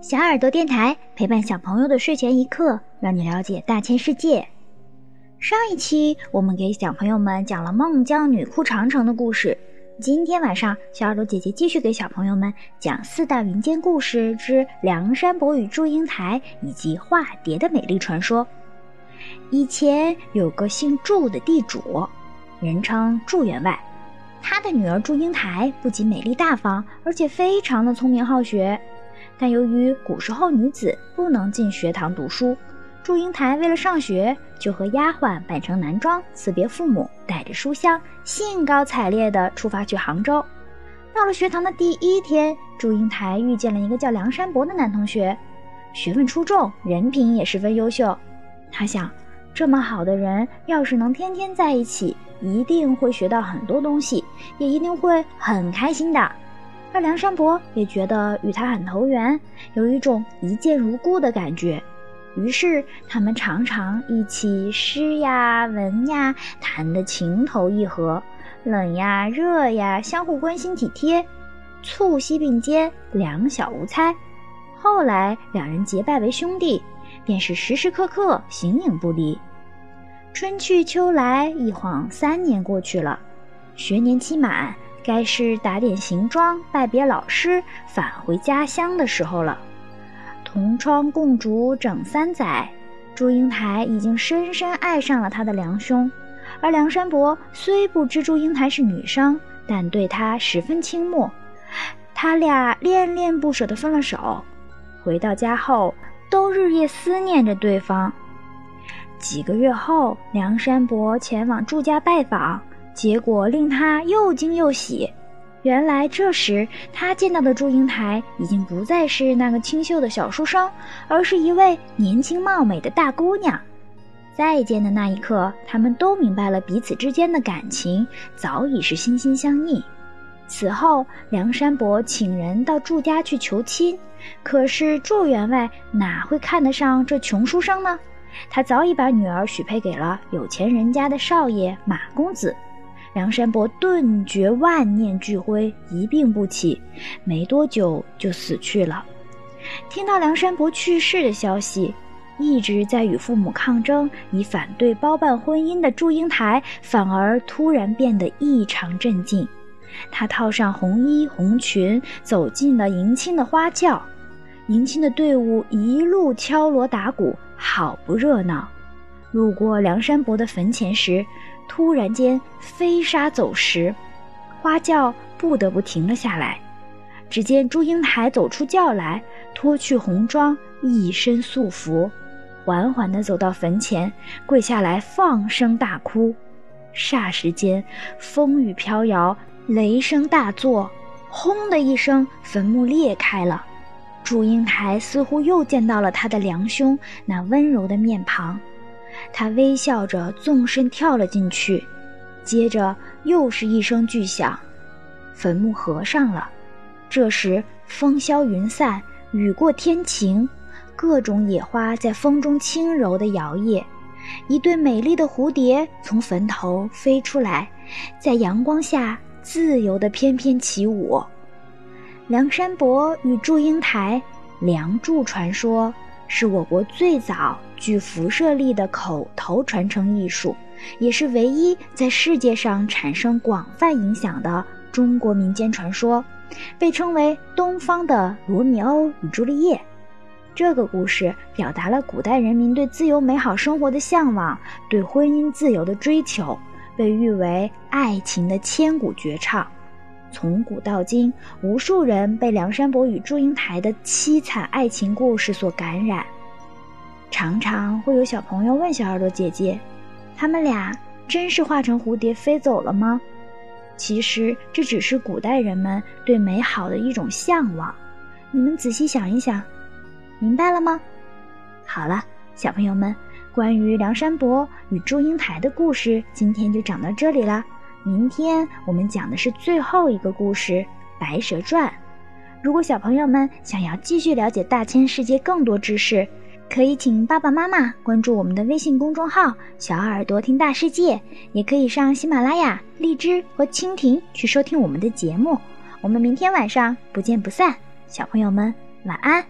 小耳朵电台陪伴小朋友的睡前一刻，让你了解大千世界。上一期我们给小朋友们讲了孟姜女哭长城的故事，今天晚上小耳朵姐姐继续给小朋友们讲四大民间故事之梁山伯与祝英台以及化蝶的美丽传说。以前有个姓祝的地主，人称祝员外，他的女儿祝英台不仅美丽大方，而且非常的聪明好学。但由于古时候女子不能进学堂读书，祝英台为了上学，就和丫鬟扮成男装，辞别父母，带着书箱，兴高采烈地出发去杭州。到了学堂的第一天，祝英台遇见了一个叫梁山伯的男同学，学问出众，人品也十分优秀。他想，这么好的人，要是能天天在一起，一定会学到很多东西，也一定会很开心的。而梁山伯也觉得与他很投缘，有一种一见如故的感觉。于是他们常常一起诗呀、文呀，谈得情投意合；冷呀、热呀，相互关心体贴，促膝并肩，两小无猜。后来两人结拜为兄弟，便是时时刻刻形影不离。春去秋来，一晃三年过去了，学年期满。该是打点行装、拜别老师、返回家乡的时候了。同窗共烛整三载，祝英台已经深深爱上了他的梁兄，而梁山伯虽不知祝英台是女生，但对她十分倾慕。他俩恋恋不舍地分了手，回到家后都日夜思念着对方。几个月后，梁山伯前往祝家拜访。结果令他又惊又喜，原来这时他见到的祝英台已经不再是那个清秀的小书生，而是一位年轻貌美的大姑娘。再见的那一刻，他们都明白了彼此之间的感情早已是心心相印。此后，梁山伯请人到祝家去求亲，可是祝员外哪会看得上这穷书生呢？他早已把女儿许配给了有钱人家的少爷马公子。梁山伯顿觉万念俱灰，一病不起，没多久就死去了。听到梁山伯去世的消息，一直在与父母抗争、以反对包办婚姻的祝英台，反而突然变得异常镇静。她套上红衣红裙，走进了迎亲的花轿。迎亲的队伍一路敲锣打鼓，好不热闹。路过梁山伯的坟前时，突然间飞沙走石，花轿不得不停了下来。只见祝英台走出轿来，脱去红装，一身素服，缓缓地走到坟前，跪下来放声大哭。霎时间，风雨飘摇，雷声大作，轰的一声，坟墓裂开了。祝英台似乎又见到了他的良兄那温柔的面庞。他微笑着纵身跳了进去，接着又是一声巨响，坟墓合上了。这时风消云散，雨过天晴，各种野花在风中轻柔地摇曳，一对美丽的蝴蝶从坟头飞出来，在阳光下自由地翩翩起舞。梁山伯与祝英台，梁祝传说。是我国最早具辐射力的口头传承艺术，也是唯一在世界上产生广泛影响的中国民间传说，被称为“东方的罗密欧与朱丽叶”。这个故事表达了古代人民对自由美好生活的向往，对婚姻自由的追求，被誉为爱情的千古绝唱。从古到今，无数人被梁山伯与祝英台的凄惨爱情故事所感染。常常会有小朋友问小耳朵姐姐：“他们俩真是化成蝴蝶飞走了吗？”其实这只是古代人们对美好的一种向往。你们仔细想一想，明白了吗？好了，小朋友们，关于梁山伯与祝英台的故事，今天就讲到这里啦。明天我们讲的是最后一个故事《白蛇传》。如果小朋友们想要继续了解大千世界更多知识，可以请爸爸妈妈关注我们的微信公众号“小耳朵听大世界”，也可以上喜马拉雅、荔枝和蜻蜓去收听我们的节目。我们明天晚上不见不散，小朋友们晚安。